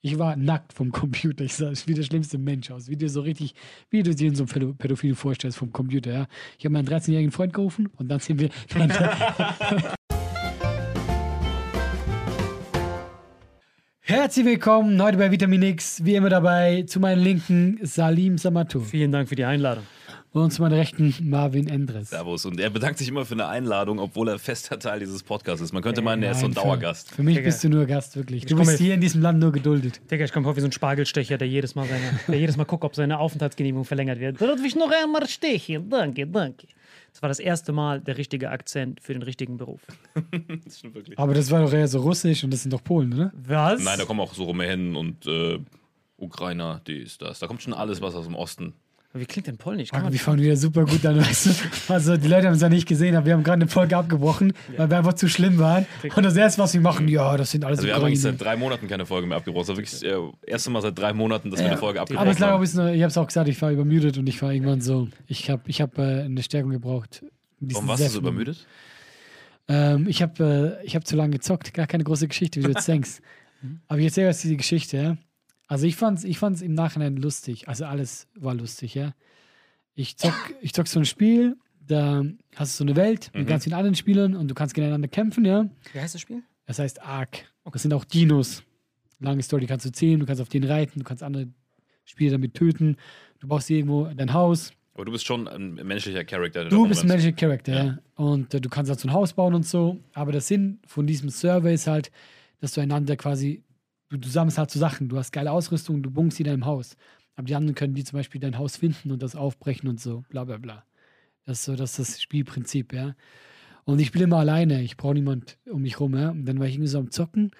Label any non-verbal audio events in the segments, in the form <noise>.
Ich war nackt vom Computer. Ich sah wie der schlimmste Mensch aus. Wie du so richtig, wie du dir in so einem Pädo- Pädophil vorstellst vom Computer. Ja? Ich habe meinen 13-jährigen Freund gerufen und dann sind wir. <laughs> Herzlich willkommen heute bei Vitamin X. Wie immer dabei zu meinen Linken Salim Samatou Vielen Dank für die Einladung. Und zu meiner Rechten Marvin Endres. Servus. Und er bedankt sich immer für eine Einladung, obwohl er fester Teil dieses Podcasts ist. Man könnte meinen, er ist so ein Nein, für- Dauergast. Für mich Digga. bist du nur Gast, wirklich. Du bist hier in diesem Land nur geduldet. Digga, ich komme vor wie so ein Spargelstecher, der jedes Mal seine, der jedes Mal guckt, ob seine Aufenthaltsgenehmigung verlängert wird. Darf ich noch einmal stechen? Danke, danke. Das war das erste Mal der richtige Akzent für den richtigen Beruf. <laughs> Das stimmt wirklich. Aber das war doch eher so russisch und das sind doch Polen, oder? Was? Nein, da kommen auch so Rumänen und äh, Ukrainer, dies, das. Da kommt schon alles was aus dem Osten. Wie klingt denn Polnisch? Kann Aber man wir fangen wieder super gut an, weißt du? <laughs> Also, die Leute haben es ja nicht gesehen, aber wir haben gerade eine Folge abgebrochen, weil wir einfach zu schlimm waren. Und das erste, was wir machen, ja, das sind alles Also wir haben eigentlich seit drei Monaten keine Folge mehr abgebrochen. Das war wirklich das äh, erste Mal seit drei Monaten, dass wir Ja. eine Folge abgebrochen Aber es lag auch ein haben. bisschen, ich habe es auch gesagt, ich war übermüdet und ich war irgendwann so, ich habe ich hab, äh, eine Stärkung gebraucht. Diesen Warum warst du so übermüdet? Ähm, ich habe äh, ich hab zu lange gezockt, gar keine große Geschichte, wie du jetzt <laughs> denkst. Aber ich erzähle jetzt diese Geschichte, ja. Also ich fand's, ich fand's im Nachhinein lustig. Also alles war lustig, ja. Ich zock, <laughs> ich zock so ein Spiel, da hast du so eine Welt mit Mhm. ganz vielen anderen Spielern und du kannst gegeneinander kämpfen, ja. Wie heißt das Spiel? Das heißt Ark. Das sind auch Dinos. Lange Story, die kannst du zählen, du kannst auf den reiten, du kannst andere Spieler damit töten. Du brauchst irgendwo dein Haus. Aber du bist schon ein menschlicher Charakter. Du bist ein. Magic Character, ja. Und äh, du kannst halt so ein Haus bauen und so. Aber der Sinn von diesem Server ist halt, dass du einander quasi, du, du sammelst halt so Sachen. Du hast geile Ausrüstung, du bunkst sie in deinem Haus. Aber die anderen können die zum Beispiel dein Haus finden und das aufbrechen und so, bla bla bla. Das ist so das, ist das Spielprinzip, ja. Und ich spiele immer alleine, ich brauche niemand um mich rum, ja. Und dann war ich irgendwie so am Zocken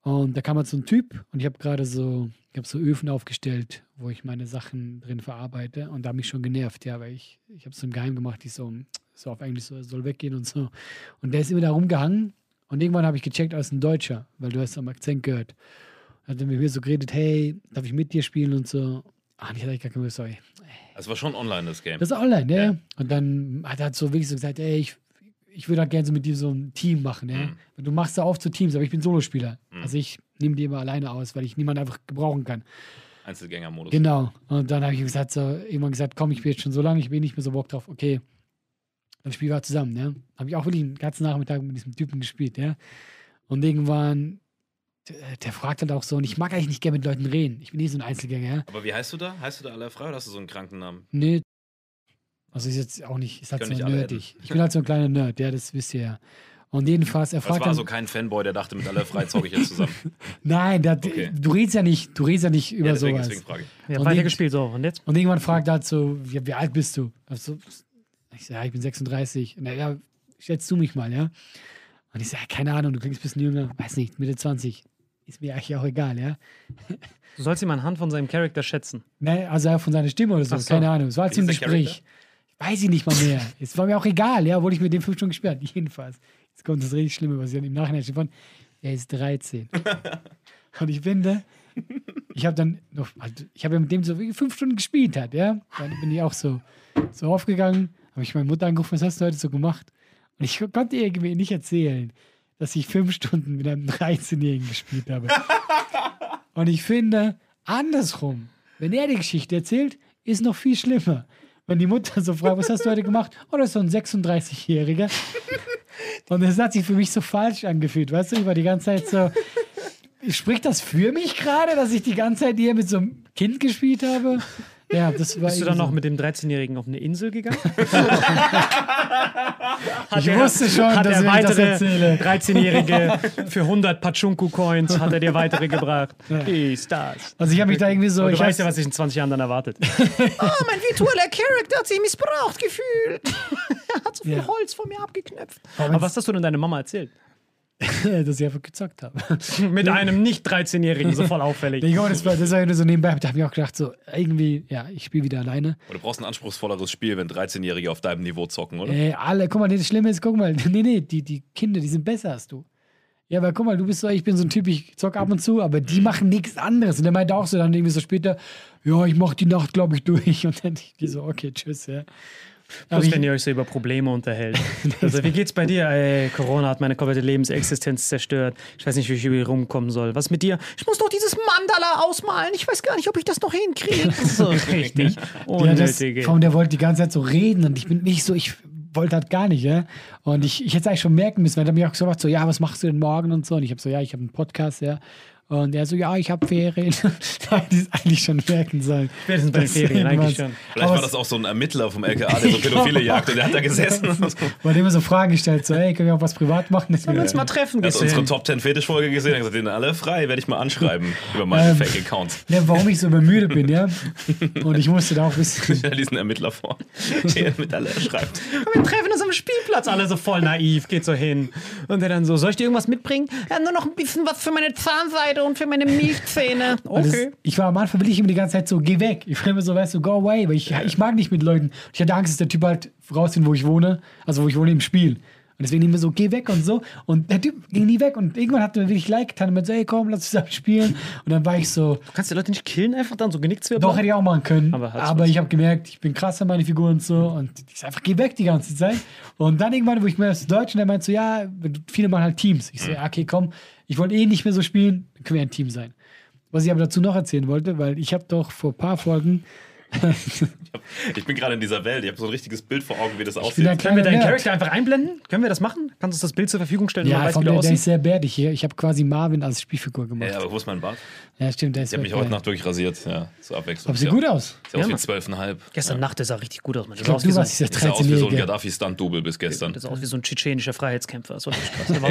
und da kam halt so ein Typ und ich habe gerade so, ich habe so Öfen aufgestellt, wo ich meine Sachen drin verarbeite und da hat mich schon genervt, ja, weil ich, ich habe so im Geheim gemacht, ich so, so auf Englisch so, soll weggehen und so. Und der ist immer da rumgehangen und Und irgendwann habe ich gecheckt, als ein Deutscher, weil du hast am Akzent gehört. Hat er mit mir so geredet, hey, darf ich mit dir spielen und so. Ah, ich hatte gar keine sorry. Das war schon online, das Game. Das ist online, ne? Ja. Und dann hat er so wirklich so gesagt, ey, ich, ich würde halt gerne so mit dir so ein Team machen, ja. Mhm. Du machst da auf zu Teams, aber ich bin Solospieler. Mhm. Also ich nehme die immer alleine aus, weil ich niemanden einfach gebrauchen kann. Einzelgängermodus. Genau. Und dann habe ich gesagt, so, irgendwann gesagt, komm, ich bin jetzt schon so lange, ich bin nicht mehr so Bock drauf. Okay, dann spielen wir zusammen, ne? Habe ich auch wirklich den ganzen Nachmittag mit diesem Typen gespielt, ja. Und irgendwann, der, der fragt halt auch so, und ich mag eigentlich nicht gerne mit Leuten reden. Ich bin nicht so ein Einzelgänger, ja. Aber wie heißt du da? Heißt du da alle frei oder hast du so einen kranken Namen? Nee. Also ist jetzt auch nicht, ist halt so nerdig. Ich bin halt so ein kleiner Nerd, ja, das wisst ihr ja. Und jedenfalls, er Das fragt war dann, so kein Fanboy, der dachte, mit alle frei zocke ich jetzt zusammen. <laughs> nein, der, Okay. du redest ja nicht, du redest ja nicht über ja, deswegen, sowas. deswegen frage ich. Ja, Und weitergespielt, so. Und jetzt? Und irgendwann fragt er halt so, wie, wie alt bist du? Also, ich sage, ja, ich bin 36. Na ja, schätzt du mich mal, ja? Und ich sage, keine Ahnung, du klingst ein bisschen jünger, weiß nicht, Mitte 20. Ist mir eigentlich auch egal, ja? Du sollst ihn anhand von seinem Charakter schätzen. Ne, also von seiner Stimme oder so, so. keine Ahnung. Es war halt ist der Gespräch. Weiß ich nicht mal mehr. Es war mir auch egal, ja, obwohl ich mit dem fünf Stunden gespielt habe. <laughs> Jedenfalls. Jetzt kommt das richtig Schlimme, was ich dann im Nachhinein steht von. Er ist 13. <laughs> Und ich finde, ich habe dann noch, also ich habe ja mit dem so fünf Stunden gespielt hat, ja. Dann bin ich auch so, so aufgegangen, habe ich meine Mutter angerufen, was hast du heute so gemacht? Und ich konnte ihr irgendwie nicht erzählen, dass ich fünf Stunden mit einem 13-Jährigen gespielt habe. <laughs> Und ich finde, andersrum, wenn er die Geschichte erzählt, ist noch viel schlimmer. Wenn die Mutter so fragt, was hast du heute gemacht? Oh, das ist so ein 36-Jähriger. Und das hat sich für mich so falsch angefühlt. Weißt du, ich war die ganze Zeit so. Spricht das für mich gerade, dass ich die ganze Zeit hier mit so einem Kind gespielt habe? Ja, das war. Bist du dann noch so. mit dem 13-Jährigen auf eine Insel gegangen? <laughs> Ich wusste schon, hat dass er ich weitere erzähle. 13-Jährige <laughs> für 100 Pachunku-Coins hat er dir weitere gebracht. <laughs> Ist das. Also ich habe mich da irgendwie so. Aber du ich weißt ja, was sich in 20 Jahren dann erwartet. Oh, mein virtueller Charakter hat sich missbraucht gefühlt. er hat so viel Ja. Holz von mir abgeknöpft. Aber was hast du denn deiner Mama erzählt? <laughs> dass ich einfach gezockt habe. <laughs> Mit einem nicht 13-Jährigen, <laughs> so voll auffällig. Ich glaube, das war, das war nur so nebenbei. Da habe ich auch gedacht, so irgendwie, ja, ich spiele wieder alleine. Aber du brauchst ein anspruchsvolleres Spiel, wenn 13-Jährige auf deinem Niveau zocken, oder? Ey, alle, guck mal, das Schlimme ist, guck mal, nee, nee, die, die Kinder, die sind besser als du. Ja, aber guck mal, du bist so, ich bin so ein Typ, ich zock ab und zu, aber die machen nichts anderes. Und der meinte auch so dann irgendwie so später, ja, ich mach die Nacht, glaube ich, durch. Und dann ich so, okay, tschüss, ja. Ich, wenn ihr euch so über Probleme unterhält. <laughs> Also, wie geht's bei dir? Ey, Corona hat meine komplette Lebensexistenz zerstört. Ich weiß nicht, wie ich über hier rumkommen soll. Was mit dir? Ich muss doch dieses Mandala ausmalen. Ich weiß gar nicht, ob ich das noch hinkriege. <laughs> So, richtig. ja, das, Unnötige. vor allem, der wollte die ganze Zeit so reden und ich bin nicht so, ich wollte halt gar nicht, ja. Und ich, ich hätte es eigentlich schon merken müssen, weil er mir auch gesagt so, ja, was machst du denn morgen und so. Und ich habe so, ja, ich habe einen Podcast, ja. Und er so, ja, ich habe Ferien. <laughs> da hätte ich es eigentlich schon merken sollen. Spätestens bei den Ferien, eigentlich schon. Vielleicht Aber war das auch so ein Ermittler vom LKA, der so Pädophile <laughs> jagt und der hat da gesessen. und. <laughs> Weil er immer so Fragen gestellt, so, hey, können wir auch was privat machen? Sollen wir uns mal treffen? Er hat unsere? Top 10 Fetisch-Folge gesehen und hat gesagt, den alle frei, werde ich mal anschreiben über meine Ähm. Fake-Accounts. Ja, warum ich so übermüdet bin, ja. Und ich musste da auch ein bisschen. Stell diesen Ermittler vor, der mit alle schreibt. Wir treffen uns am Spielplatz, alle so voll naiv, geht so hin. Und der dann so, soll ich dir irgendwas mitbringen? Ja, nur noch ein bisschen was für meine Zahnseide und für meine Milchzähne. <laughs> Okay. Das, ich war am Anfang will ich immer die ganze Zeit so, geh weg. Ich war immer so, weißt du, go away, weil ich, ich mag nicht mit Leuten. Ich hatte Angst, dass der Typ halt rausfindet, wo ich wohne. Also wo ich wohne im Spiel. Und deswegen immer so, geh weg und so. Und der Typ ging nie weg. Und irgendwann hat er mir wirklich like getan und meinte so, hey komm, lass uns zusammen spielen. Und dann war ich so, Du kannst die Leute nicht killen, einfach dann so genickt zu doch hätte ich auch machen können. Aber Aber, ich habe gemerkt, ich bin krasser, meine Figur und so. Und ich sag einfach, geh weg die ganze Zeit. Und dann irgendwann, wo ich mir das Deutsch und der meinte so, ja, viele machen halt Teams. Ich so, ja, okay, komm, ich wollte eh nicht mehr so spielen, können wir ein Team sein. Was ich aber dazu noch erzählen wollte, weil ich habe doch vor ein paar Folgen Ich bin gerade in dieser Welt, ich habe so ein richtiges Bild vor Augen, wie das aussieht. Können wir deinen Nerd. Charakter einfach einblenden? Können wir das machen? Kannst du uns das Bild zur Verfügung stellen, Ja, von wie der der, ist sehr bärtig hier. Ich habe quasi Marvin als Spielfigur gemacht. Ja, aber wo ist mein Bart? Ja, stimmt, der ist Ich habe mich heute. Nacht durchrasiert, ja, zur Abwechslung. Aber sieht gut aus. Sieht aus Ja, wie Mann. 12,5. Gestern Nacht, der sah richtig gut aus. Man. Ich glaube, du warst dieser Ich sah aus wie so ein 13-Jährige. Gaddafi-Stunt-Double bis gestern. Das sah aus wie so ein tschetschenischer Freiheitskämpfer. Das war,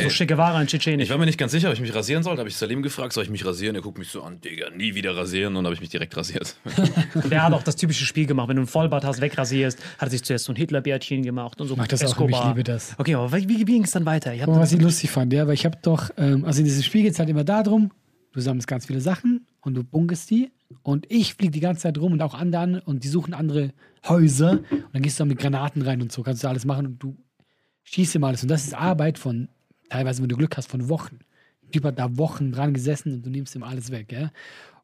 so Che Guevara in Tschetschenisch. Ich war mir nicht ganz sicher, ob ich mich rasieren sollte. Habe ich Salim gefragt, soll ich mich rasieren? Er guckt mich so an, Digga, nie wieder rasieren. Und dann habe ich mich direkt rasiert. <laughs> Der hat auch das typische Spiel gemacht. Wenn du einen Vollbart hast, wegrasierst, hat er sich zuerst so ein Hitlerbärtchen gemacht und so. Mach das auch, ich liebe das. Okay, aber wie, wie ging es dann weiter? Ich mal, was ich lustig fand, ja, weil ich habe doch, ähm, also in diesem Spiel geht es halt immer darum, du sammelst ganz viele Sachen und du bunkest die und ich fliege die ganze Zeit rum und auch andere und die suchen andere Häuser und dann gehst du da mit Granaten rein und so, kannst du alles machen und du schießt immer alles und das ist Arbeit von teilweise, wenn du Glück hast, von Wochen. Typ hat da Wochen dran gesessen und du nimmst ihm alles weg. Ja?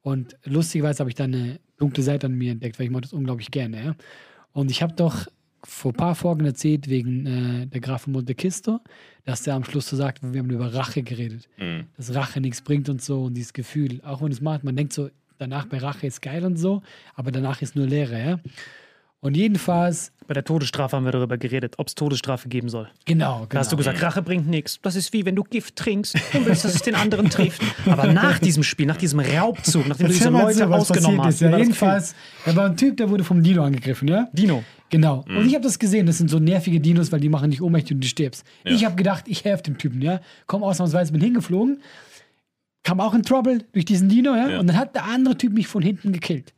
Und lustigerweise habe ich dann eine dunkle Seite an mir entdeckt, weil ich mache das unglaublich gerne. Ja? Und ich habe doch vor ein paar Folgen erzählt, wegen äh, der Graf von Monte Cristo, dass der am Schluss so sagt, wir haben über Rache geredet. Mhm. Dass Rache nichts bringt und so und dieses Gefühl, auch wenn es macht, man denkt so, danach bei Rache ist geil und so, aber danach ist nur Leere, ja. Und jedenfalls, Bei der Todesstrafe haben wir darüber geredet, ob es Todesstrafe geben soll. genau, genau. Da hast du gesagt, Rache bringt nichts. Das ist wie wenn du Gift trinkst und willst, dass es den anderen trifft. Aber nach diesem Spiel, nach diesem Raubzug, nachdem du diese Leute was ausgenommen hast. Ja, jedenfalls, da war ein Typ, der wurde vom Dino angegriffen, ja? Dino. Genau. Und ich habe das gesehen, das sind so nervige Dinos, weil die machen dich ohnmächtig und du stirbst. Ja. Ich habe gedacht, ich helfe dem Typen, ja. Komm ausnahmsweise, bin hingeflogen, kam auch in Trouble durch diesen Dino, ja. Ja. Und dann hat der andere Typ mich von hinten gekillt.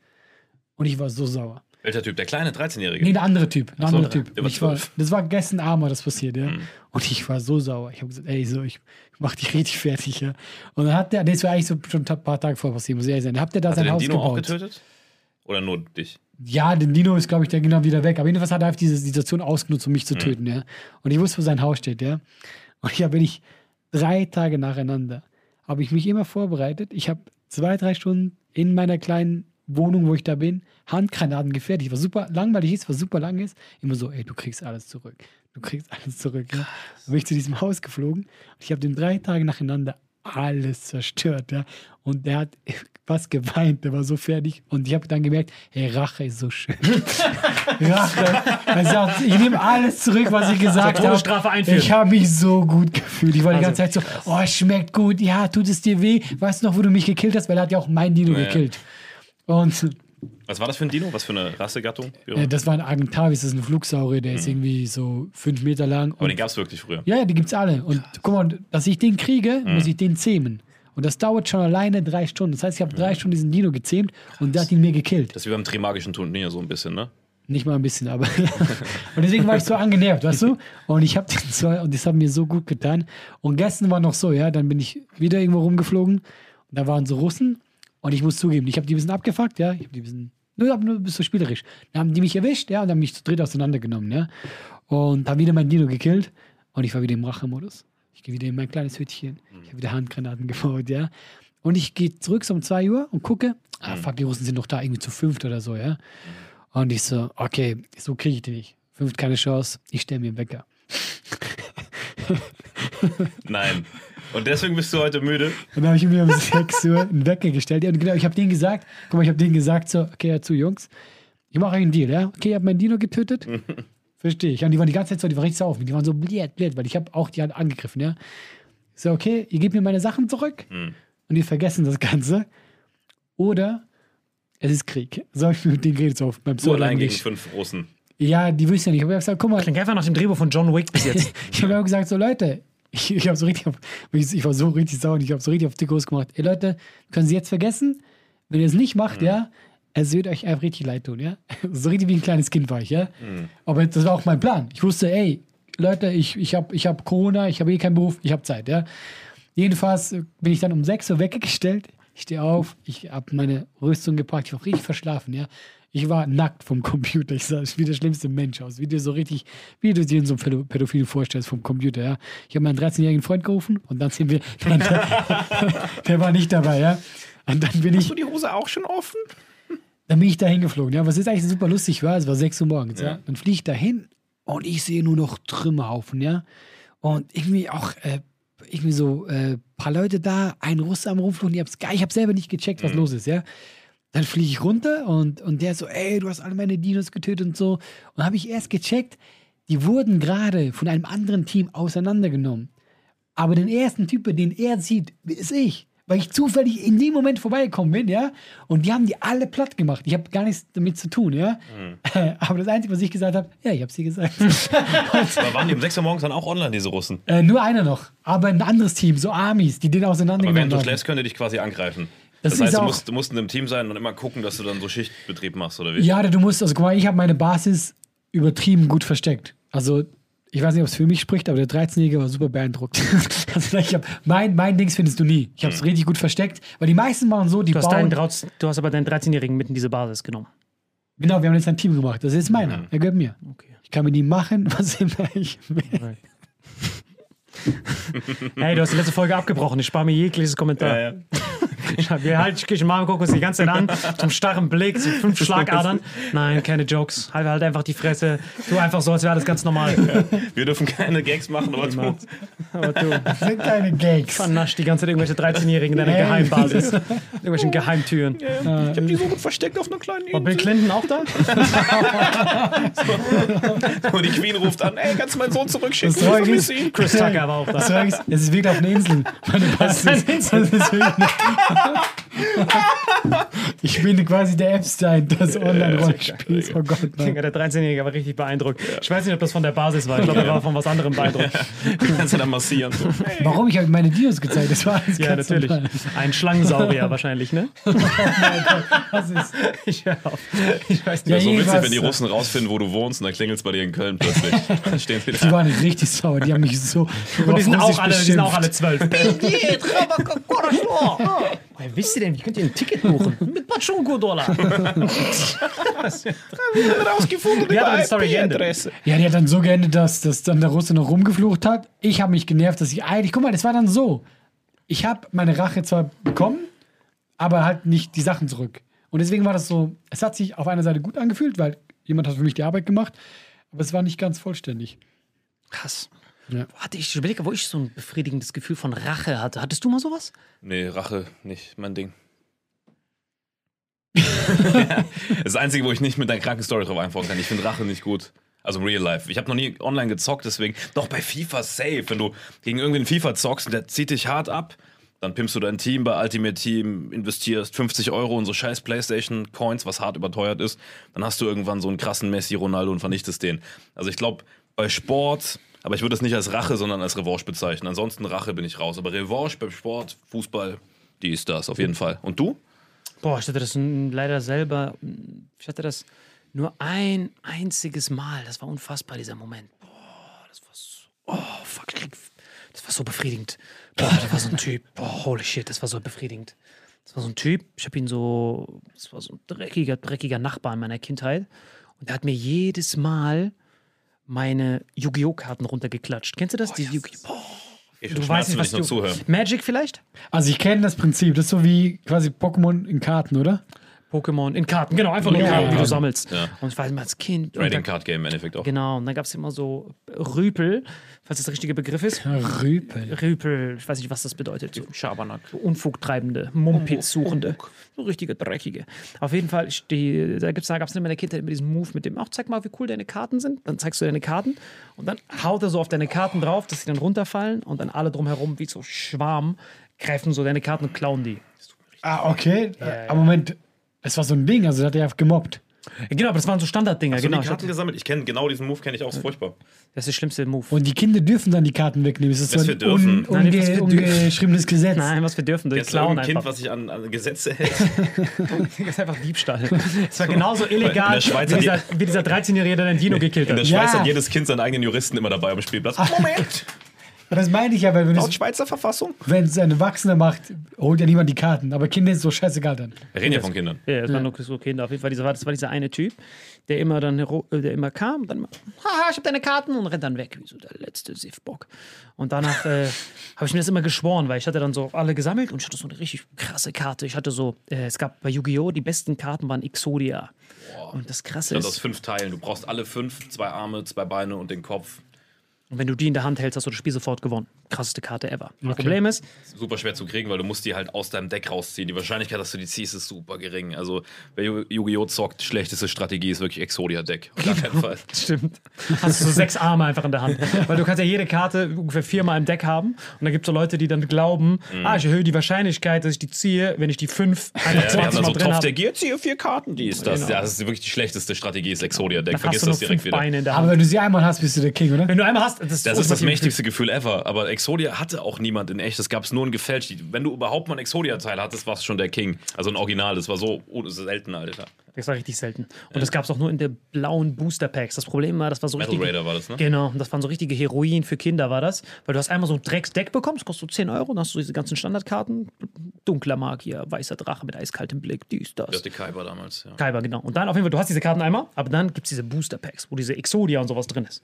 Und ich war so sauer. Welcher Typ? Der kleine 13-Jährige? Nee, der andere Typ. Der so, andere der- Typ. der ich war, das war gestern Abend, das passiert, ja. Und ich war so sauer. Ich habe gesagt, ey, so, ich mach dich richtig fertig, ja. Und dann hat der, das war eigentlich so schon ein paar Tage vorher passiert, muss ich ehrlich sein. Habt ihr da Hat er sein den Haus Dino auch gebaut? getötet? Oder nur dich? Ja, den Dino ist, glaube ich, der genau wieder weg. Aber jedenfalls hat er einfach diese Situation ausgenutzt, um mich zu töten, ja. Und ich wusste, wo sein Haus steht, ja. Und ich habe wirklich drei Tage nacheinander, habe ich mich immer vorbereitet. Ich habe zwei, drei Stunden in meiner kleinen Wohnung, wo ich da bin, Handgranaten gefertigt. Was super langweilig ist, was super lang ist. Immer so, ey, du kriegst alles zurück. Du kriegst alles zurück. Ja. Dann bin ich zu diesem Haus geflogen und ich habe den drei Tage nacheinander alles zerstört, ja. Und der hat <laughs> was geweint, der war so fertig. Und ich habe dann gemerkt, hey, Rache ist so schön. Rache. Er sagt, ich nehme alles zurück, was ich gesagt habe. Todesstrafe einführen. Ich habe mich so gut gefühlt. Ich war die Also, ganze Zeit so, oh, es schmeckt gut. Ja, tut es dir weh? Weißt du noch, wo du mich gekillt hast? Weil er hat ja auch mein Dino Ja. gekillt. Und Was war das für ein Dino? Was für eine Rassegattung? äh, das war ein Argentavis, das ist ein Flugsaurier, der ist irgendwie so fünf Meter lang. Mhm. Aber Und den gab es wirklich früher. ja, ja, die gibt's alle. Und guck mal, dass ich den kriege, muss ich den zähmen. Und das dauert schon alleine drei Stunden. Das heißt, ich habe drei Stunden diesen Dino gezähmt und der hat ihn mir gekillt. Das ist wie beim Trimagischen Turnier so ein bisschen, ne? Nicht mal ein bisschen, aber. <laughs> und deswegen war ich so angenervt, weißt du? Und ich habe den zwei, und das hat mir so gut getan. Und gestern war noch so, ja, dann bin ich wieder irgendwo rumgeflogen und da waren so Russen und ich muss zugeben, ich habe die ein bisschen abgefuckt, ja, ich habe die ein bisschen, nur, nur ein bisschen spielerisch. Dann haben die mich erwischt, ja, und haben mich zu dritt auseinandergenommen, ja. Und haben wieder mein Dino gekillt und ich war wieder im Rachemodus. Ich gehe wieder in mein kleines Hütchen, ich habe wieder Handgranaten gebaut, ja. Und ich gehe zurück so um 2 Uhr und gucke, ah, fuck, die Russen sind noch da, irgendwie zu fünft oder so, ja. Und ich so, okay, so kriege ich die nicht. Fünft keine Chance, ich stelle mir einen Wecker. Nein. <laughs> Und deswegen bist du heute müde? Und dann habe ich mir um 6 Uhr einen Wecker gestellt. Und genau, ich habe denen gesagt, guck mal, ich habe denen gesagt, so, okay, ja, zu Jungs, ich mache euch einen Deal, ja? Okay, ihr habt meinen Dino getötet. <laughs> Verstehe ich. Und die waren die ganze Zeit so, die waren richtig sauer auf mich. Die waren so blöd, blöd, weil ich habe auch die angegriffen, ja? Ich so, okay, ihr gebt mir meine Sachen zurück Hm. und die vergessen das Ganze. Oder es ist Krieg. So habe ich mit denen geredet, so auf beim Du allein gegen fünf Russen. Ja, die wissen ja nicht. Ich habe gesagt, guck mal, Klingt einfach nach dem Drehbuch von John Wick bis <laughs> jetzt. ich habe auch gesagt, so Leute, ich, ich so richtig, auf, ich, ich war so richtig sauer und ich habe so richtig auf die groß gemacht. Ey Leute, können Sie jetzt vergessen, wenn ihr es nicht macht, ja, es wird euch einfach richtig leid tun, ja. <laughs> So richtig wie ein kleines Kind war ich, ja. Aber das war auch mein Plan. Ich wusste, ey, Leute, ich, ich habe ich hab Corona, ich habe eh keinen Beruf, ich habe Zeit, ja. Jedenfalls bin ich dann um 6 Uhr weggestellt. Ich stehe auf, ich habe meine Rüstung gepackt, ich war richtig verschlafen, ja. Ich war nackt vom Computer. Ich sah wie der schlimmste Mensch aus. Wie du so richtig, wie du dir in so einem Pädo- Pädophilen vorstellst vom Computer, ja. Ich habe meinen 13-jährigen Freund gerufen und dann sind wir, <laughs> dann, <laughs> der, war nicht dabei, ja. Und dann bin ich, die Hose auch schon offen? dann bin ich da hingeflogen, ja. Was jetzt eigentlich super lustig war, es war 6 Uhr morgens, ja. Dann fliege ich da hin und ich sehe nur noch Trümmerhaufen, ja. Und irgendwie auch, äh, irgendwie so äh, paar Leute da, ein Russe am Rumfliegen, ich hab's gar, ich habe selber nicht gecheckt, was los ist, ja. Dann fliege ich runter und, und der so, ey, du hast alle meine Dinos getötet und so. Und habe ich erst gecheckt, die wurden gerade von einem anderen Team auseinandergenommen. Aber den ersten Typen, den er sieht, ist ich. Weil ich zufällig in dem Moment vorbeigekommen bin, ja. Und die haben die alle platt gemacht. Ich habe gar nichts damit zu tun, ja. <laughs> Aber das Einzige, was ich gesagt habe, ja, ich habe sie gesagt. <laughs> Aber waren die um 6 Uhr morgens dann auch online, diese Russen? äh, nur einer noch. Aber ein anderes Team, so Armies, die den Aber auseinandergenommen während du haben. schläfst, können die dich quasi angreifen. Das Das, ist heißt, du auch- musst, du musst in einem Team sein und immer gucken, dass du dann so Schichtbetrieb machst, oder wie? Ja, du musst, also guck mal, ich habe meine Basis übertrieben gut versteckt. Also, ich weiß nicht, ob es für mich spricht, aber der 13-Jährige war super beeindruckt. <laughs> also, ich hab, mein, mein Dings findest du nie. Ich habe es richtig gut versteckt, weil die meisten machen so, die Du hast, bauen. deinen, Drauz- du hast aber deinen 13-Jährigen mit in diese Basis genommen. Genau, wir haben jetzt ein Team gemacht. Das ist meiner. Er gehört mir. Okay. Ich kann mit ihm machen, <laughs> was immer ich will. <laughs> hey, du hast die letzte Folge abgebrochen. Ich spare mir jegliches Kommentar. Ja, ja. Wir halten, ich mal gucken uns die ganze Zeit an, zum starren Blick, so fünf Schlagadern. Nein, keine Jokes. Halt halt einfach die Fresse. Tu einfach so, als wäre alles ganz normal. Wir dürfen keine Gags machen, aber du. Aber du Das sind keine Gags. vernascht die ganze Zeit irgendwelche 13-Jährigen in deiner Hey. Geheimbasis. Irgendwelchen Geheimtüren. Ich hab die so gut versteckt auf einer kleinen War Bill Clinton auch da? Und die Queen ruft an, ey, kannst du meinen Sohn zurückschicken? Das Ich ist- vermisse ihn. Chris Tucker war auch Das da. war wirklich- Es ist wirklich auf einer Insel. <laughs> Meine Basis. Insel. Das ist wirklich <laughs> ich bin quasi der Epstein des Online-Rollenspiels. Oh Gott, nein. Der 13-Jährige war richtig beeindruckt. Ich weiß nicht, ob das von der Basis war. Ich glaube, er war von was anderem beeindruckt. <laughs> Kannst du dann massieren. So. Warum? Ich habe meine Dinos gezeigt. Das war alles Ja, natürlich. normal. Ein Schlangensaurier wahrscheinlich, ne? <laughs> Das ist, Ich, hör auf. ich weiß Ja, nicht. so witzig, wenn die Russen rausfinden, wo du wohnst und dann klingelt es bei dir in Köln plötzlich. Dann stehen sie die da. waren nicht richtig sauer. Die haben mich so. Und die sind, auch alle, die sind auch alle zwölf. Woher wisst ihr denn, wie könnt ihr ein Ticket buchen? <laughs> Mit Pachunko-Dollar. <laughs> rausgefunden die Story geendet? Ja, die hat dann so geendet, dass, dass dann der Russe noch rumgeflucht hat. Ich habe mich genervt, dass ich eigentlich. Guck mal, das war dann so. Ich habe meine Rache zwar bekommen, aber halt nicht die Sachen zurück. Und deswegen war das so. Es hat sich auf einer Seite gut angefühlt, weil jemand hat für mich die Arbeit gemacht, aber es war nicht ganz vollständig. Krass. Ja. Hatte ich, ich überlege, wo ich so ein befriedigendes Gefühl von Rache hatte. Hattest du mal sowas? Nee, Rache, nicht mein Ding. <laughs> das Einzige, wo ich nicht mit deiner kranken Story drauf einfahren kann. Ich finde Rache nicht gut. Also im Real Life. Ich habe noch nie online gezockt, deswegen. Doch bei FIFA safe. Wenn du gegen irgendwen FIFA zockst und der zieht dich hart ab, dann pimpst du dein Team bei Ultimate Team, investierst 50 Euro in so scheiß PlayStation Coins, was hart überteuert ist. Dann hast du irgendwann so einen krassen Messi, Ronaldo und vernichtest den. Also ich glaube, bei Sport, aber ich würde das nicht als Rache, sondern als Revanche bezeichnen. Ansonsten Rache bin ich raus. Aber Revanche beim Sport, Fußball, die ist das auf jeden Fall. Und du? Boah, ich hatte das leider selber. Ich hatte das nur ein einziges Mal. Das war unfassbar, dieser Moment. Boah, das war so. Oh, fuck. Das war so befriedigend. Boah, da war so ein Typ. Boah, holy shit, das war so befriedigend. Das war so ein Typ. Ich habe ihn so. Das war so ein dreckiger, dreckiger Nachbar in meiner Kindheit. Und der hat mir jedes Mal meine Yu-Gi-Oh! Karten runtergeklatscht. Kennst du das? Die Yu-Gi-Oh! Ich du weißt nicht, was nur du. zuhören. Magic vielleicht? Also ich kenne das Prinzip. Das ist so wie quasi Pokémon in Karten, oder? Pokémon in Karten, genau, einfach nur Ja, Karten, die ja. du sammelst. Ja. Und ich war immer als Kind. Trading Card Game im Endeffekt auch. Genau, und dann gab es immer so Rüpel, falls das der richtige Begriff ist. Rüpel. Rüpel, ich weiß nicht, was das bedeutet. So Schabernack. So Unfugtreibende, Mumpitz-Suchende. So richtige Dreckige. Auf jeden Fall, die, da, gibt's, da gab es in meiner Kindheit immer diesen Move mit dem, ach, zeig mal, wie cool deine Karten sind. Dann zeigst du deine Karten und dann haut er so auf deine Karten drauf, dass sie dann runterfallen und dann alle drumherum wie so Schwarm greifen so deine Karten und klauen die. Ah, okay. Aber Moment, es war so ein Ding, also da hat er gemobbt. Ja, genau, aber das waren so Standarddinger. Hast du Genau, die ich Karten gesammelt? Ich kenne genau diesen Move, kenne ich auch, ist furchtbar. das ist der schlimmste Move. Und die Kinder dürfen dann die Karten wegnehmen. Ist das Was so wir ein dürfen. un, Nein, unge, was ungeschriebenes Gesetz? Nein, was wir dürfen, durch Jetzt ist Klauen ein Kind, einfach. was sich an, an Gesetze <laughs> hält. Das ist einfach Diebstahl. Es war genauso illegal In der Schweiz wie hat dieser, wie dieser 13-Jährige, der den Dino gekillt In der hat. Schweiz Ja. hat jedes Kind seinen eigenen Juristen immer dabei am Spielplatz. <laughs> Moment! Das meine ich ja, weil wenn Laut es, Schweizer Verfassung? wenn es ein Erwachsener macht, holt ja niemand die Karten. Aber Kinder ist so scheißegal dann. Wir reden ja von Kindern. Ja, das waren nur so Kinder. Auf jeden Fall, dieser, war- das war dieser eine Typ, der immer dann äh, der immer kam und dann haha, ich hab deine Karten und rennt dann weg, wie so der letzte Siffbock. Und danach äh, <laughs> habe ich mir das immer geschworen, weil ich hatte dann so alle gesammelt und ich hatte so eine richtig krasse Karte. Ich hatte so, äh, es gab bei Yu-Gi-Oh! die besten Karten waren Exodia. Und das krasse Und aus ist, fünf Teilen. Du brauchst alle fünf, zwei Arme, zwei Beine und den Kopf. Und wenn du die in der Hand hältst, hast du das Spiel sofort gewonnen. Krasseste Karte ever. Problem ist, Super schwer zu kriegen, weil du musst die halt aus deinem Deck rausziehen. Die Wahrscheinlichkeit, dass du die ziehst, ist super gering. Also, wer Yu- Yu-Gi-Oh! zockt, schlechteste Strategie ist wirklich Exodia-Deck. Auf gar keinen Fall. <laughs> Stimmt. Hast du so sechs Arme einfach in der Hand. Weil du kannst ja jede Karte ungefähr viermal im Deck haben. Und dann gibt es so Leute, die dann glauben, ah, ich erhöhe die Wahrscheinlichkeit, dass ich die ziehe, wenn ich die fünf einfach Ja, die haben 20 dann Mal so drin Topf habe. der Gier, ziehe vier Karten, die ist das. Genau. Ja, das ist wirklich die schlechteste Strategie, ist Exodia-Deck. Vergiss das direkt fünf wieder. Beine in der Aber wenn du sie einmal hast, bist du der King, oder? Wenn du einmal hast, das ist Das ist das mächtigste Gefühl ever. Aber Exodia hatte auch niemand in echt. Das gab es nur in gefälscht. Wenn du überhaupt mal ein Exodia-Teil hattest, warst du schon der King. Also ein Original. Das war so oh, das selten, Alter. Das war richtig selten. Und das gab es auch nur in der blauen Booster Packs. Das Problem war, das war so Metal. Raider war das, ne? Genau, das waren so richtige Heroin für Kinder, war das. Weil du hast einmal so ein Drecksdeck bekommen, das kostet so 10 Euro, dann hast du diese ganzen Standardkarten. Dunkler Magier, weißer Drache mit eiskaltem Blick, dies, das. Der hatte Kaiba damals, ja. Kaiba, genau. Und dann auf jeden Fall, du hast diese Karten einmal, aber dann gibt es diese Booster Packs, wo diese Exodia und sowas drin ist.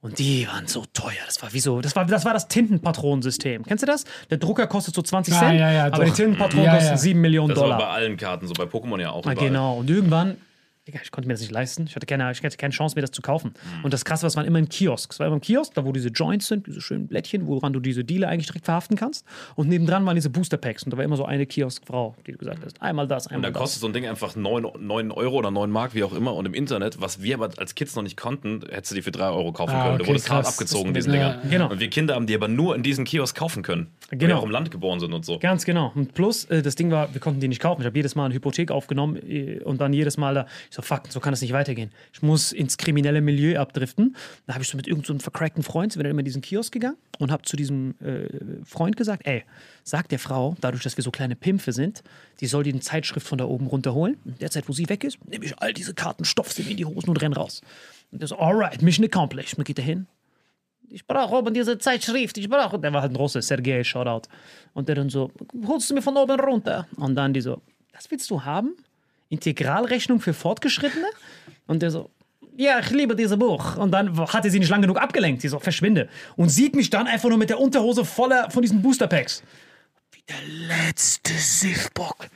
Und die waren so teuer. Das war wie so, das war das, war das Tintenpatronensystem. Kennst du das? Der Drucker kostet so 20 Ah, Cent, ja, ja, aber die. Tintenpatronen Ja, kosten ja. 7 Millionen Das war Dollar. bei allen Karten, so bei Pokémon ja auch. Ah, überall. genau. Und irgendwann, Digga, ich konnte mir das nicht leisten. Ich hatte keine, ich hatte keine Chance, mir das zu kaufen. Und das Krasse war, es waren immer im Kiosk. Es war immer im Kiosk, da wo diese Joints sind, diese schönen Blättchen, woran du diese Dealer eigentlich direkt verhaften kannst. Und nebendran waren diese Booster Packs. Und da war immer so eine Kioskfrau, die du gesagt hast, einmal das, Und einmal das. kostet so ein Ding einfach 9, 9 Euro oder 9 Mark, wie auch immer. Und im Internet, was wir aber als Kids noch nicht konnten, hättest du die für 3 Euro kaufen Ah, können. okay, da wurde es hart abgezogen, diesen ja, Dinger. genau. Und wir Kinder haben die aber nur in diesen Kiosk kaufen können. Weil Genau. wir auch im Land geboren sind und so. Ganz genau. Und plus, äh, das Ding war, wir konnten die nicht kaufen. Ich habe jedes Mal eine Hypothek aufgenommen äh, und dann jedes Mal da, ich so, fuck, so kann es nicht weitergehen. Ich muss ins kriminelle Milieu abdriften. Da habe ich so mit irgendeinem so vercrackten Freund, sind wir dann immer in diesen Kiosk gegangen und habe zu diesem äh, Freund gesagt, ey, sag der Frau, dadurch, dass wir so kleine Pimpfe sind, die soll die eine Zeitschrift von da oben runterholen. In der Zeit, wo sie weg ist, nehme ich all diese Karten, stopf sie mir in die Hosen und renn raus. Und der so, alright, mission accomplished. Und dann geht er hin, ich brauche oben diese Zeitschrift, ich brauche. Der war halt ein Russe, Sergei, Shoutout. Und der dann so, holst du mir von oben runter? Und dann die so, das willst du haben? Integralrechnung für Fortgeschrittene? Und der so, ja, ich liebe dieses Buch. Und dann hatte sie nicht lang genug abgelenkt. Sie so, verschwinde. Und sieht mich dann einfach nur mit der Unterhose voller von diesen Booster-Packs. Wie der letzte Siffbock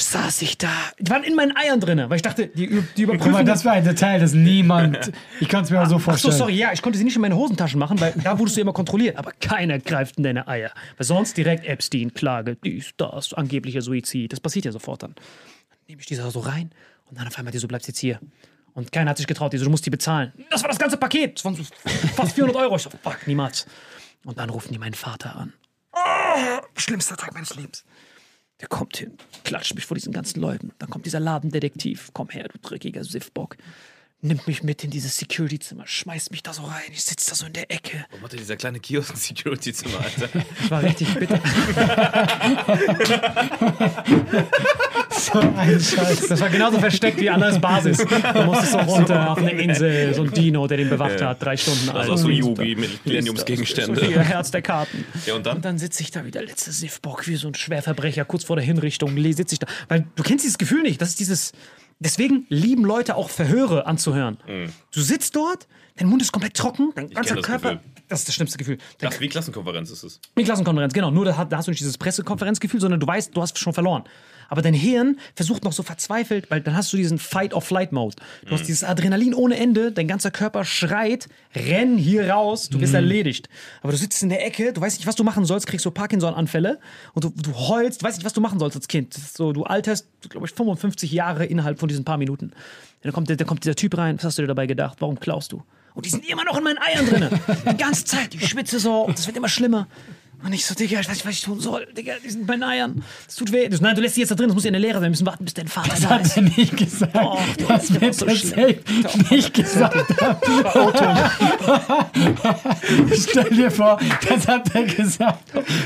saß ich da. Die waren in meinen Eiern drin, weil ich dachte, die, die Guck überprüfen mal, das war ein Detail, das niemand. Ich kann es mir auch so Ach so, vorstellen. sorry, ja, ich konnte sie nicht in meine Hosentaschen machen, weil da wurdest du immer kontrolliert. Aber keiner greift in deine Eier. Weil sonst direkt Epstein, Klage, dies, das, angeblicher Suizid. Das passiert ja sofort dann. Nehme ich die so rein und dann auf einmal die so, bleibst jetzt hier. Und keiner hat sich getraut, die so, du musst die bezahlen. Das war das ganze Paket. Das waren so fast 400 Euro. Ich so, fuck, niemals. Und dann rufen die meinen Vater an. Oh, schlimmster Tag meines Lebens. Der kommt hin, klatscht mich vor diesen ganzen Leuten. Dann kommt dieser Ladendetektiv. Komm her, du dreckiger Siffbock. Nimmt mich mit in dieses Security-Zimmer, schmeißt mich da so rein. Ich sitze da so in der Ecke. Warum hatte dieser kleine Kiosk ein Security-Zimmer, Alter? Ich war richtig bitter. <laughs> so ein Scheiß. Das war genauso versteckt wie Annas Basis. Du musstest so runter auf eine Insel, so ein Dino, der den bewacht hat, drei Stunden alt. Also so Yugi mit Millenniumsgegenstände. Ihr Herz der Karten. Ja, und dann? Und dann sitze ich da wie der letzte Siffbock, wie so ein Schwerverbrecher, kurz vor der Hinrichtung, sitze ich da. Weil du kennst dieses Gefühl nicht. Das ist dieses. Deswegen lieben Leute auch Verhöre anzuhören. Du sitzt dort, dein Mund ist komplett trocken, dein ganzer das Körper. Gefühl. Das ist das schlimmste Gefühl. Dein Das wie Klassenkonferenz ist es. die Klassenkonferenz, genau. Nur da hast du nicht dieses Pressekonferenzgefühl, sondern du weißt, du hast schon verloren. Aber dein Hirn versucht noch so verzweifelt, weil dann hast du diesen Fight-or-Flight-Mode. Du hast dieses Adrenalin ohne Ende, dein ganzer Körper schreit, renn hier raus, du bist erledigt. Aber du sitzt in der Ecke, du weißt nicht, was du machen sollst, kriegst so Parkinson-Anfälle und du, du heulst, du weißt nicht, was du machen sollst als Kind. So, du alterst, glaube ich, 55 Jahre innerhalb von diesen paar Minuten. Dann kommt, dann kommt dieser Typ rein, was hast du dir dabei gedacht? Warum klaust du? Und die sind immer noch in meinen Eiern drin. Die ganze Zeit, ich schwitze so und es wird immer schlimmer. Und ich so, Digga, ich weiß nicht, was ich tun soll. Digga, die sind in meinen Eiern. Das tut weh. Das, nein, du lässt die jetzt da drin, das muss ja eine Lehre sein. Wir müssen warten, bis dein Vater Das da hat ist. er nicht gesagt. Du, das das wird so er schlimm. nicht gesagt <laughs> Stell dir vor, das hat er gesagt.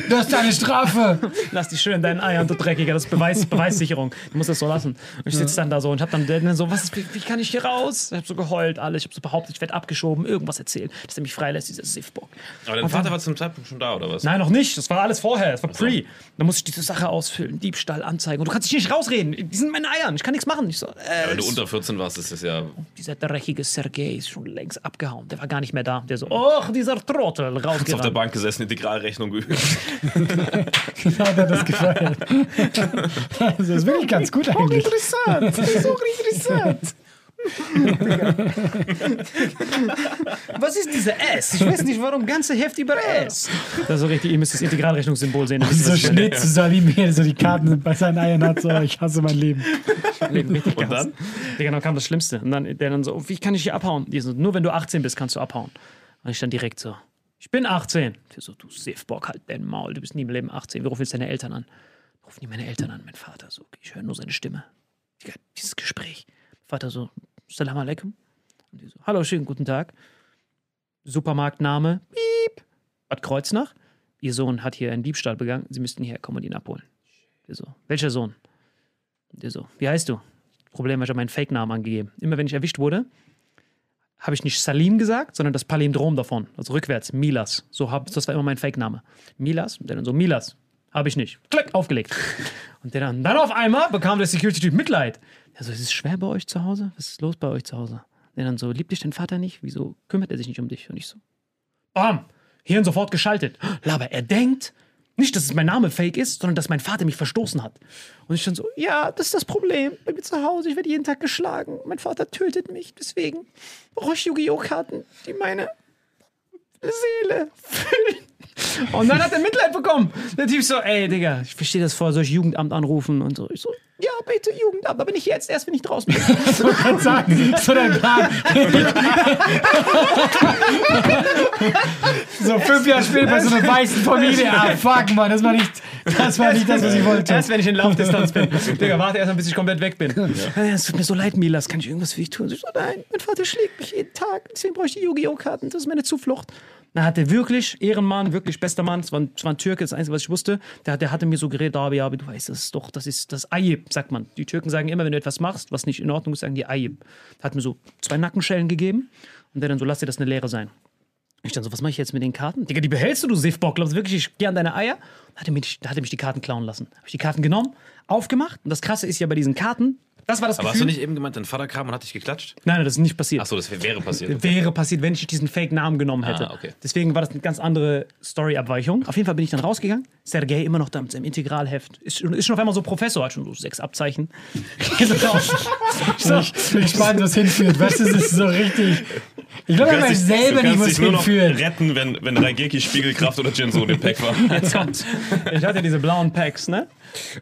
Das ist deine Strafe. Lass dich schön in deinen Eiern, du Dreckiger. Das ist Beweis, Beweissicherung. Du musst das so lassen. Und ich sitze dann da so und hab dann so, was, ist- wie, wie kann ich hier raus? Ich hab so geheult, alles. Ich hab so behauptet, ich werde abgeschoben, irgendwas erzählt, dass er mich freilässt, dieser Siffbock. Aber dein Vater war zum Zeitpunkt schon da, oder was? Nein, noch nicht. Das war alles vorher. Das war pre. Dann muss ich diese Sache ausfüllen, Diebstahl, Anzeigen. Und du kannst dich nicht rausreden. Die sind in meinen Eiern. Ich kann nichts machen. Ich so, äh, Wenn du unter 14 warst, ist das ja. dieser dreckige Sergei ist schon längst abgehauen. Der war gar nicht mehr da. Der so, oh, dieser Trottel, Hast auf der rausgerannt. Bank gesessen, Integralrechnung geübt. Genau, <laughs> hat er das gefallen. <laughs> Das ist wirklich ganz gut eigentlich. Interessant. so interessant. Was ist dieser S? Ich weiß nicht, warum ganze Heft über S. Das ist so richtig, ihr müsst das Integralrechnungssymbol sehen. ihr, So ich. Schnitt zu Salim, wie er so die Karten bei seinen Eiern hat. So, ich hasse mein Leben. Leben richtig Und dann? Digga, dann kam das Schlimmste. Und dann, der dann so, wie kann ich hier abhauen? Die so, nur wenn du 18 bist, kannst du abhauen. Und ich dann direkt so, ich bin 18. Der so, du Siffbock, halt dein Maul, du bist nie im Leben 18. Wir rufen jetzt deine Eltern an. Rufen die meine Eltern an, mein Vater so, ich höre nur seine Stimme. Digga, dieses Gespräch. Vater so, Salam alaikum. Und die so, hallo, schönen guten Tag. Supermarktname, piep. Bad Kreuznach. Ihr Sohn hat hier einen Diebstahl begangen. Sie müssten hierher kommen und ihn abholen. Der so, welcher Sohn? Der so, wie heißt du? Problem, ich habe meinen Fake-Namen angegeben. Immer wenn ich erwischt wurde, habe ich nicht Salim gesagt, sondern das Palindrom davon. Also rückwärts, Milas. So hab, das war immer mein Fake-Name. Milas, und dann so, Milas. Habe ich nicht. Klick, aufgelegt. Und der dann, dann auf einmal bekam der Security-Typ Mitleid. Der so, ist es schwer bei euch zu Hause? Was ist los bei euch zu Hause? Der dann so, liebt dich dein Vater nicht? Wieso kümmert er sich nicht um dich? Und ich so, bam, Hirn sofort geschaltet. <gasps> Aber er denkt, nicht, dass es mein Name fake ist, sondern dass mein Vater mich verstoßen hat. Und ich dann so, ja, das ist das Problem. Bei mir zu Hause, ich werde jeden Tag geschlagen. Mein Vater tötet mich. Deswegen brauche ich Yu-Gi-Oh! Karten, die meine Seele füllen. Und dann hat er Mitleid bekommen. Der Typ so, ey, Digga, ich verstehe das vor, soll ich Jugendamt anrufen und so. Ich so, ja, bitte Jugendamt, aber nicht jetzt, erst wenn ich draußen bin. <laughs> So kann sagen. So dein Plan. so fünf Jahre später bei so einer weißen Familie. Ah, fuck, Mann, das war nicht das, war nicht das was ich wollte. Erst wenn ich in Laufdistanz bin. Digga, warte erst mal, bis ich komplett weg bin. Ja. Es tut mir so leid, Milas. Kann ich irgendwas für dich tun? Ich so, nein, mein Vater schlägt mich jeden Tag. Deswegen brauche ich die Yu-Gi-Oh! Karten. Das ist meine Zuflucht. Da hat er wirklich, Ehrenmann, wirklich bester Mann, es war, es war ein Türke, das Einzige, was ich wusste, der, der hatte mir so geredet, aber ja, du weißt, das ist doch, das ist das Ayib, sagt man. Die Türken sagen immer, wenn du etwas machst, was nicht in Ordnung ist, sagen die Ayib. Hat mir so zwei Nackenschellen gegeben und der dann so, lass dir das eine Lehre sein. Ich dann so, was mache ich jetzt mit den Karten? Digga, die behältst du, du Siffbock. Glaubst du wirklich, ich gehe an deine Eier? Da hat er mich, hat er mich die Karten klauen lassen. Habe ich die Karten genommen, aufgemacht. Und das Krasse ist ja bei diesen Karten, das war das Aber hast Gefühl. du nicht eben gemeint, dein Vater kam und hat dich geklatscht? Nein, nein, das ist nicht passiert. Achso, das wäre passiert. Wäre passiert, wenn ich diesen Fake-Namen genommen hätte. Ah, okay. Deswegen war das eine ganz andere Story-Abweichung. Auf jeden Fall bin ich dann rausgegangen. Sergei immer noch da mit seinem Integralheft. Ist, schon- ist schon auf einmal so Professor, hat schon so sechs Abzeichen. So. <laughs> So, ich bin gespannt, was hinführt. Weißt du, das ist so richtig. Ich glaube, ich selber nicht, noch hinführt. retten, wenn, wenn Raigeki, Spiegelkraft oder Jinso in dem Pack war. <laughs> Jetzt kommt's. Ich hatte diese blauen Packs, ne?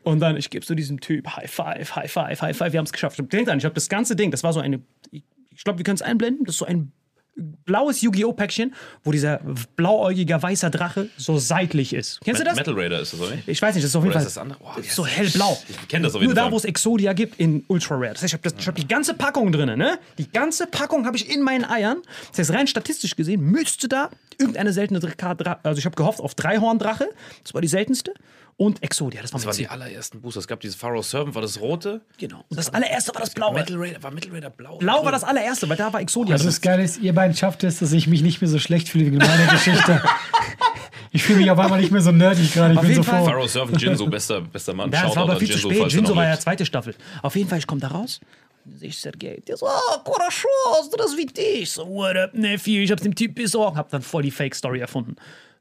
Und dann, ich gebe so diesem Typ High Five, High Five, High Five. Wir haben es geschafft. Denkt an, ich habe das ganze Ding, das war so eine, ich glaube, wir können es einblenden, das ist so ein blaues Yu-Gi-Oh! Päckchen, wo dieser blauäugiger weißer Drache so seitlich ist. Kennst du das? Metal Raider ist das, oder nicht? Ich weiß nicht, das ist auf jeden Oder Fall ist das andere? Oh, heißt so hellblau. Ich kenn das auf jeden Nur da, Fall. wo es Exodia gibt, in Ultra Rare. Das heißt, ich habe hab die ganze Packung drin, ne? Die ganze Packung habe ich in meinen Eiern. Das heißt, rein statistisch gesehen müsste da irgendeine seltene Karte, also ich habe gehofft auf Dreihorndrache, das war die seltenste, und Exodia, das war Das waren die allerersten Booster. Es gab dieses Pharaoh Servant, war das rote? Genau. Und das allererste war das blaue. Metal Raider, war Metal Raider blau? Blau war das allererste, weil da war Exodia Also das Geile ist, ihr beiden schafft es, dass ich mich nicht mehr so schlecht fühle wegen meiner Geschichte. Ich fühle mich auf einmal nicht mehr so nerdig gerade. Ich bin jeden so Fall. froh. Pharaoh Servant, Jinso, bester, bester Mann. Ja, das war aber viel zu Jinso, spät. Jinso war ja zweite Staffel. Auf jeden Fall, ich komme da raus. sehe ich Sergei. Der so, oh, das ist wie dich. So, what up, Nephew? Ich hab's dem Typ besorgt. Hab dann voll die Fake-Story erfunden.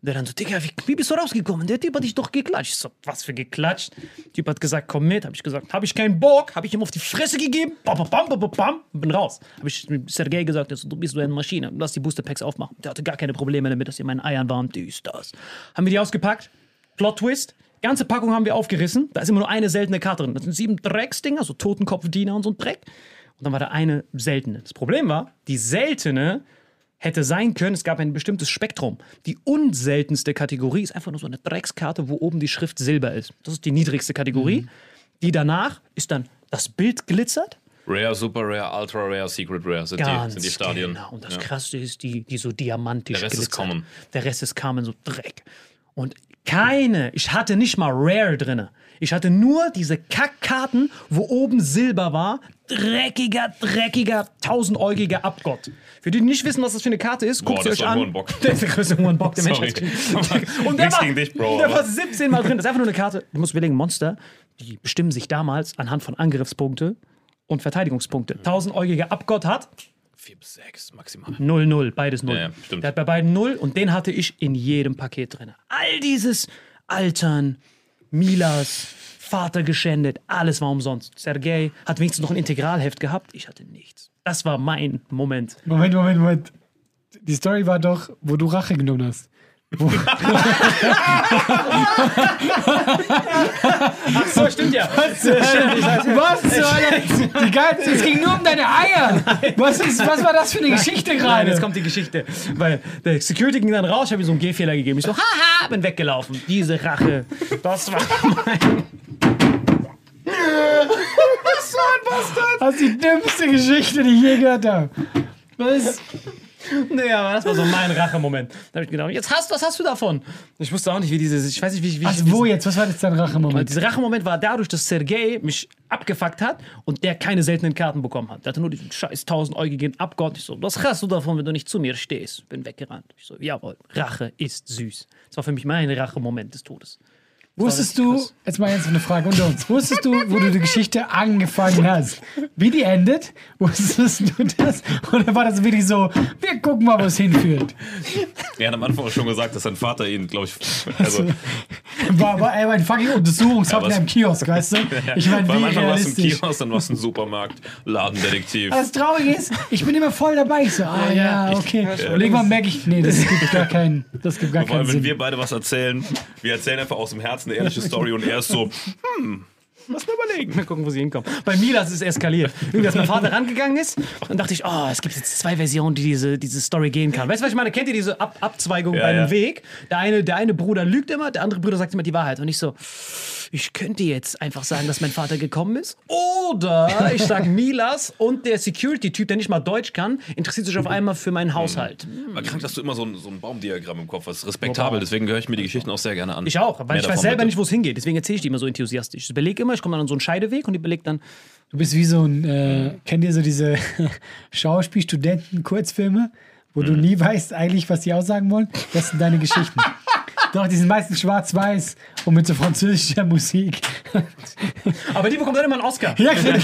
Der dann so, Digga, wie, wie bist du rausgekommen? Der Typ hat dich doch geklatscht. Ich so, was für geklatscht? Der Typ hat gesagt, komm mit. Hab ich gesagt, hab ich keinen Bock. Hab ich ihm auf die Fresse gegeben. Bam, bam, bam, bam, bam. Und bin raus. Hab ich Sergei gesagt, so, du bist so eine Maschine. Lass die Booster-Packs aufmachen. Der hatte gar keine Probleme damit, dass ihr meinen Eiern waren. Dies, das. Haben wir die ausgepackt. Plot Twist. Ganze Packung haben wir aufgerissen. Da ist immer nur eine seltene Karte drin. Das sind sieben Drecksdinger, so Totenkopfdiener und so ein Dreck. Und dann war da eine seltene. Das Problem war, die seltene hätte sein können, es gab ein bestimmtes Spektrum. Die unseltenste Kategorie ist einfach nur so eine Dreckskarte, wo oben die Schrift Silber ist. Das ist die niedrigste Kategorie. Die danach ist dann das Bild glitzert. Rare, Super Rare, Ultra Rare, Secret Rare sind, die, Ganz sind die Stadien. Genau. Und das Ja. Krasse ist, die, die so diamantisch Der Rest ist glitzert. common. Der Rest ist common, so Dreck. Und keine, ich hatte nicht mal Rare drinne. Ich hatte nur diese Kackkarten, wo oben Silber war. Dreckiger, dreckiger, tausendäugiger Abgott. Für die, die nicht wissen, was das für eine Karte ist, guckt Boah, sie euch an. <laughs> ein Bock. Der ist der größte Hurenbock der. Menschheit. Und der Nichts war, gegen dich, Bro, Der war 17 Mal drin. Das ist einfach nur eine Karte. Du musst überlegen, Monster, die bestimmen sich damals anhand von Angriffspunkte und Verteidigungspunkte. Tausendäugiger Abgott hat Vier bis sechs maximal. 0-0, beides 0. Ja, ja, stimmt. Der hat bei beiden 0 und den hatte ich in jedem Paket drin. All dieses Altern, Milas, Vater geschändet, alles war umsonst. Sergei hat wenigstens noch ein Integralheft gehabt, ich hatte nichts. Das war mein Moment. Moment, Moment, Moment. Die Story war doch, wo du Rache genommen hast. Wo, So, stimmt ja. was zur Hölle? Die ganze, es ging nur um deine Eier. Was, ist, was war das für eine Geschichte gerade? jetzt kommt die Geschichte. Weil der Security ging dann raus, ich habe ihm so einen Gehfehler gegeben. Ich so, haha, bin weggelaufen. Diese Rache, das war <laughs> mein. Das ist die dümmste Geschichte, die ich je gehört habe. Was? <laughs> Nee, aber das war so mein Rachemoment. Da habe ich gedacht, jetzt hast, was hast du davon? Ich wusste auch nicht, wie dieses, ich weiß nicht, wie, wie Also wo jetzt? Was war jetzt dein Rachemoment? Dieser Rachemoment war dadurch, dass Sergei mich abgefuckt hat und der keine seltenen Karten bekommen hat. Der hatte nur diesen scheiß tausendäugigen Abgott. Ich so, was hast du davon, wenn du nicht zu mir stehst? Bin weggerannt. Ich so, jawohl, Rache ist süß. Das war für mich mein Rachemoment des Todes. Wusstest du, jetzt mal jetzt eine Frage unter uns, wusstest du, wo du die Geschichte angefangen hast, wie die endet? Wusstest du das? Oder war das wirklich so, wir gucken mal, wo es hinführt? Er hat am Anfang auch schon gesagt, dass sein Vater ihn, glaube ich, also, War, war ey, ein fucking Untersuchungshaft Ja, was- im Kiosk, weißt du? Ich meine, wie Anfang warst du im. Kiosk, dann warst du im Supermarkt, Ladendetektiv. Das Traurige ist, ich bin immer voll dabei. Ich so, ah ja, okay. Und irgendwann merke ich, nee, das gibt gar keinen, das gibt gar Vor allem, keinen wenn Sinn. wir beide was erzählen, wir erzählen einfach aus dem Herzen eine ehrliche Story und er ist so, hm, lass mal überlegen. Mal gucken, wo sie hinkommen. Bei Milas ist es eskaliert. Irgendwie, als mein Vater rangegangen ist, dann dachte ich, oh, es gibt jetzt zwei Versionen, die diese, diese Story gehen kann. Weißt du, was ich meine? Kennt ihr diese Ab Abzweigung Ja, bei einem ja. Weg? Der eine, der eine Bruder lügt immer, der andere Bruder sagt immer die Wahrheit. Und ich so, ich könnte jetzt einfach sagen, dass mein Vater gekommen ist. Oder <laughs> ich sage Milas und der Security-Typ, der nicht mal Deutsch kann, interessiert sich auf einmal für meinen Haushalt. Aber krank, dass du immer so ein, so ein Baumdiagramm im Kopf hast. Das ist respektabel, deswegen höre ich mir die Geschichten auch sehr gerne an. Ich auch, weil Mehr ich weiß selber bitte. nicht, wo es hingeht. Deswegen erzähle ich die immer so enthusiastisch. Ich überlege immer, ich komme dann an so einen Scheideweg und ich überlege dann, Du bist wie so ein, äh, kennt ihr so diese <laughs> Schauspiel-Studenten-Kurzfilme, wo Mhm. du nie weißt eigentlich, was die aussagen wollen? Das sind deine Geschichten. <laughs> Doch, die sind meistens schwarz-weiß und mit so französischer Musik. aber die bekommt dann immer einen Oscar. Ja, genau.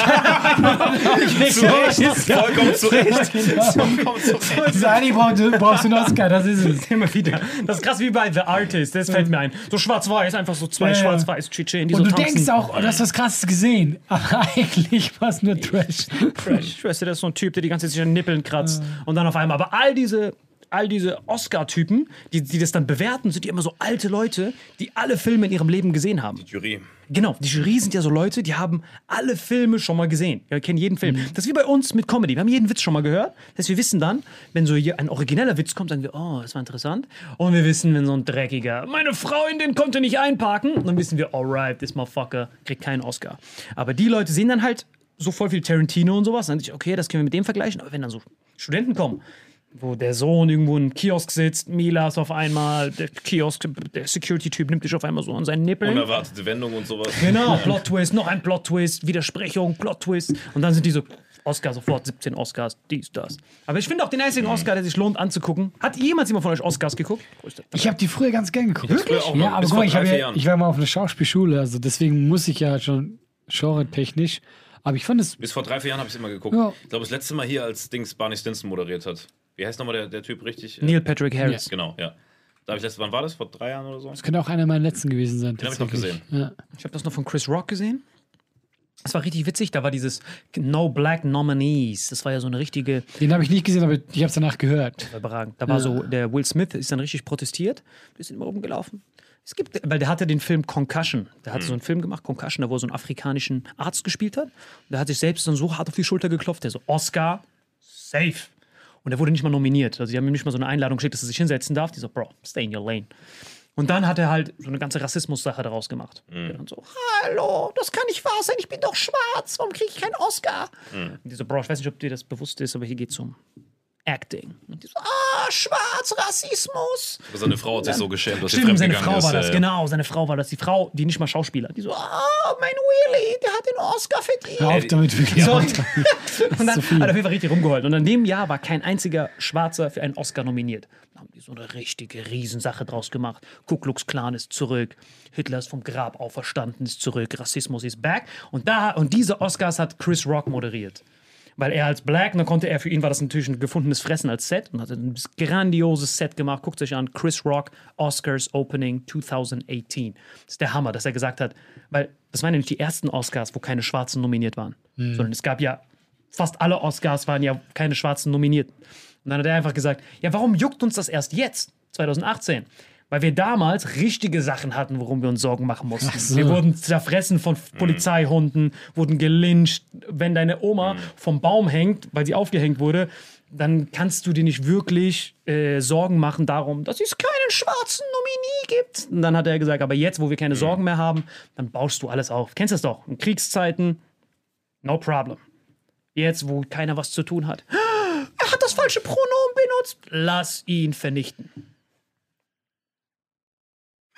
Vollkommen zu Recht. Vollkommen zu Recht. Eine brauchst du, brauchst einen Oscar, das ist es. Immer wieder. Das ist krass wie bei The Artist, das fällt mir ein. So schwarz-weiß, einfach so zwei Ja, ja. schwarz-weiß Chiche, die Und so du tanzen. denkst auch, oh, du hast was krasses gesehen. Aber eigentlich war es nur Trash. Fresh. Ich weiß, das ist so ein Typ, der die ganze Zeit sich an Nippeln kratzt. Und dann auf einmal. Aber all diese, all diese Oscar-Typen, die, die das dann bewerten, sind ja immer so alte Leute, die alle Filme in ihrem Leben gesehen haben. Jury. Genau, die Jury sind ja so Leute, die haben alle Filme schon mal gesehen. Wir kennen jeden Film. Das ist wie bei uns mit Comedy. Wir haben jeden Witz schon mal gehört. Das heißt, wir wissen dann, wenn so hier ein origineller Witz kommt, sagen wir, oh, das war interessant. Und wir wissen, wenn so ein dreckiger, meine Freundin konnte nicht einparken, dann wissen wir, alright, this motherfucker kriegt keinen Oscar. Aber die Leute sehen dann halt so voll viel Tarantino und sowas. Dann denke ich, okay, das können wir mit dem vergleichen. Aber wenn dann so Studenten kommen, wo der Sohn irgendwo im Kiosk sitzt, Milas auf einmal, der Kiosk, der Security-Typ nimmt dich auf einmal so an seinen Nippeln. Unerwartete Wendung und sowas. Genau, Plot-Twist, noch ein Plot-Twist, Widersprechung, Plot-Twist. Und dann sind diese Oscar sofort 17 Oscars, dies, das. Aber ich finde auch den einzigen Oscar, der sich lohnt anzugucken. Hat jemals jemand von euch Oscars geguckt? Ich habe die früher ganz gern geguckt. mal, Ja, aber guck mal, ich, drei, hab vier ja, Jahren. ich war mal auf einer Schauspielschule, also deswegen muss ich ja schon genre-technisch. Aber ich fand es. Bis vor drei, vier Jahren habe ich es immer geguckt. Ja. Ich glaube, das letzte Mal hier, als Dings Barney Stinson moderiert hat. Wie heißt nochmal der, der Typ richtig? Neil Patrick Harris. Genau, ja. Da habe ich letztes, wann war das? Vor drei Jahren oder so? Das könnte auch einer meiner letzten gewesen sein. Den hab ich noch tatsächlich. Ja. Ich habe das noch von Chris Rock gesehen. Das war richtig witzig. Da war dieses No Black Nominees. Das war ja so eine richtige Den habe ich nicht gesehen, aber ich habe es danach gehört. überragend. Da war so, der Will Smith ist dann richtig protestiert. Wir sind immer rumgelaufen. Es gibt, weil der hatte den Film Concussion. Der hat so einen Film gemacht, Concussion, da wo er so einen afrikanischen Arzt gespielt hat. Und der hat sich selbst dann so hart auf die Schulter geklopft. Der so, Oscar, safe. Und er wurde nicht mal nominiert. Also, sie haben ihm nicht mal so eine Einladung geschickt, dass er sich hinsetzen darf. Die so, Bro, stay in your lane. Und dann hat er halt so eine ganze Rassismus-Sache daraus gemacht. Der dann so, Hallo, das kann nicht wahr sein. Ich bin doch schwarz. Warum kriege ich keinen Oscar? und die so, Bro, ich weiß nicht, ob dir das bewusst ist, aber hier geht es um Acting. Und die so, Ah, schwarz, Rassismus. Seine Frau hat sich so geschämt, dass sie Stimmt, seine fremdgegangen Frau ist. war das, äh, genau, seine Frau war das. Die Frau, die nicht mal Schauspieler. Die so, ah, mein Willy, der hat den Oscar verdient. Hör auf damit, wirklich. Sorry. <laughs> und dann hat er auf jeden Fall richtig rumgeheult. Und an dem Jahr war kein einziger Schwarzer für einen Oscar nominiert. Da haben die so eine richtige Riesensache draus gemacht. Ku Klux Klan ist zurück, Hitler ist vom Grab auferstanden, ist zurück, Rassismus ist back. Und, da, und diese Oscars hat Chris Rock moderiert. Weil er als Black, dann konnte er, für ihn war das natürlich ein gefundenes Fressen als Set und hat ein grandioses Set gemacht. Guckt euch an, Chris Rock, Oscars Opening 2018. Das ist der Hammer, dass er gesagt hat, weil das waren ja nicht die ersten Oscars, wo keine Schwarzen nominiert waren, sondern es gab ja, fast alle Oscars waren ja keine Schwarzen nominiert. Und dann hat er einfach gesagt, ja, warum juckt uns das erst jetzt, 2018? Weil wir damals richtige Sachen hatten, worum wir uns Sorgen machen mussten. so. Wir wurden zerfressen von Polizeihunden, wurden gelyncht. Wenn deine Oma vom Baum hängt, weil sie aufgehängt wurde, dann kannst du dir nicht wirklich äh, Sorgen machen darum, dass es keinen schwarzen Nominee gibt. Und dann hat er gesagt, aber jetzt, wo wir keine Sorgen mehr haben, dann baust du alles auf. Kennst du das doch? In Kriegszeiten, no problem. Jetzt, wo keiner was zu tun hat. <gasps> Er hat das falsche Pronomen benutzt. Lass ihn vernichten.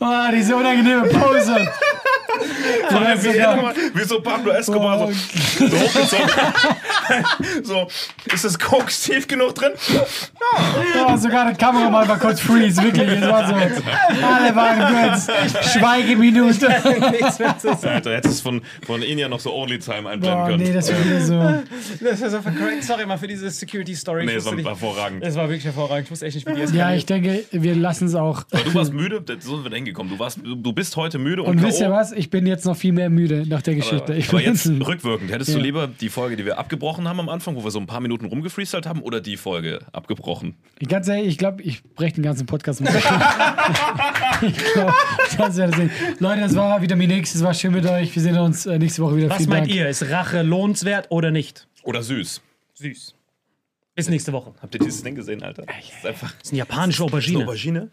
Ah, diese unangenehme Pause. Vor allem, Ja, wie, immer, wie so Pablo Escobar so, so hochgezogen. <laughs> so, ist das Koks tief genug drin? Ja, sogar der Kameramann war kurz freeze, wirklich. Es war so. Alle waren kurz. Schweigeminute. <laughs> Alter, hättest es von, von Ihnen ja noch so Only Time einblenden Boah, können. nee, das war wieder so. Das ist so. Sorry mal für diese Security-Story. Nee, Ich das war hervorragend. Es war wirklich hervorragend. Ich wusste echt nicht, wie die es Ja, ich denke, wir lassen es auch. Aber du warst <laughs> müde, das- so sind wir da hingekommen. Du, warst, du bist heute müde und, Und wisst ihr was? Ich bin jetzt noch viel mehr müde nach der Geschichte. Aber, Ich aber jetzt rückwirkend, hättest du Ja. lieber die Folge, die wir abgebrochen haben am Anfang, wo wir so ein paar Minuten rumgefreestylt haben, oder die Folge abgebrochen? Ganz ehrlich, ich glaube, ich breche den ganzen Podcast um. <laughs> ich glaube, das wäre das Ding. Leute, das war Vitamin X, es war schön mit euch. Wir sehen uns äh, nächste Woche wieder. Was Vielen meint Dank. ihr? Ist Rache lohnenswert oder nicht? Oder süß? Süß. Bis nächste Woche. Habt ihr dieses Ding gesehen, Alter? Das ist einfach Das ist eine japanische eine Aubergine. Aubergine.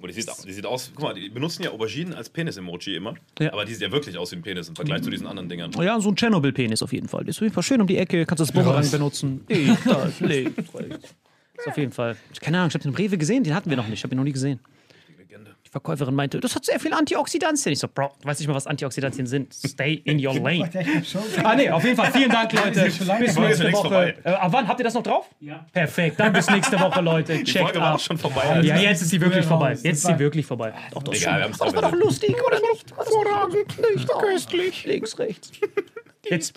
Oh, die, sieht, die sieht aus, guck mal, die benutzen ja Auberginen als Penis-Emoji immer. Ja. Aber die sieht ja wirklich aus wie ein Penis im Vergleich zu diesen anderen Dingern. Oh ja, so ein Tschernobyl-Penis auf jeden Fall. Der ist auf jeden Fall schön um die Ecke, kannst das Bumerang benutzen. Ich, das, links, rechts. Ist auf jeden Fall. Keine Ahnung, ich habe den Rewe gesehen, den hatten wir noch nicht. Ich habe ihn noch nie gesehen. Die Verkäuferin meinte, das hat sehr viel Antioxidantien. Ich so, Bro, du weißt nicht mal, was Antioxidantien sind. Stay in your <laughs> lane. Ah, nee, auf jeden Fall. Vielen Dank, <laughs> Leute. Bis nächste Woche. Äh, ab wann habt ihr das noch drauf? Ja. Perfekt. Dann bis nächste Woche, Leute. Die Checkt war ab. auch schon vorbei. Ja, jetzt ist sie wirklich vorbei. Jetzt ist sie wirklich vorbei. Doch, doch. Egal, wir haben es Das war doch lustig, oder nicht? Hervorragend, nicht köstlich. Links, rechts. Jetzt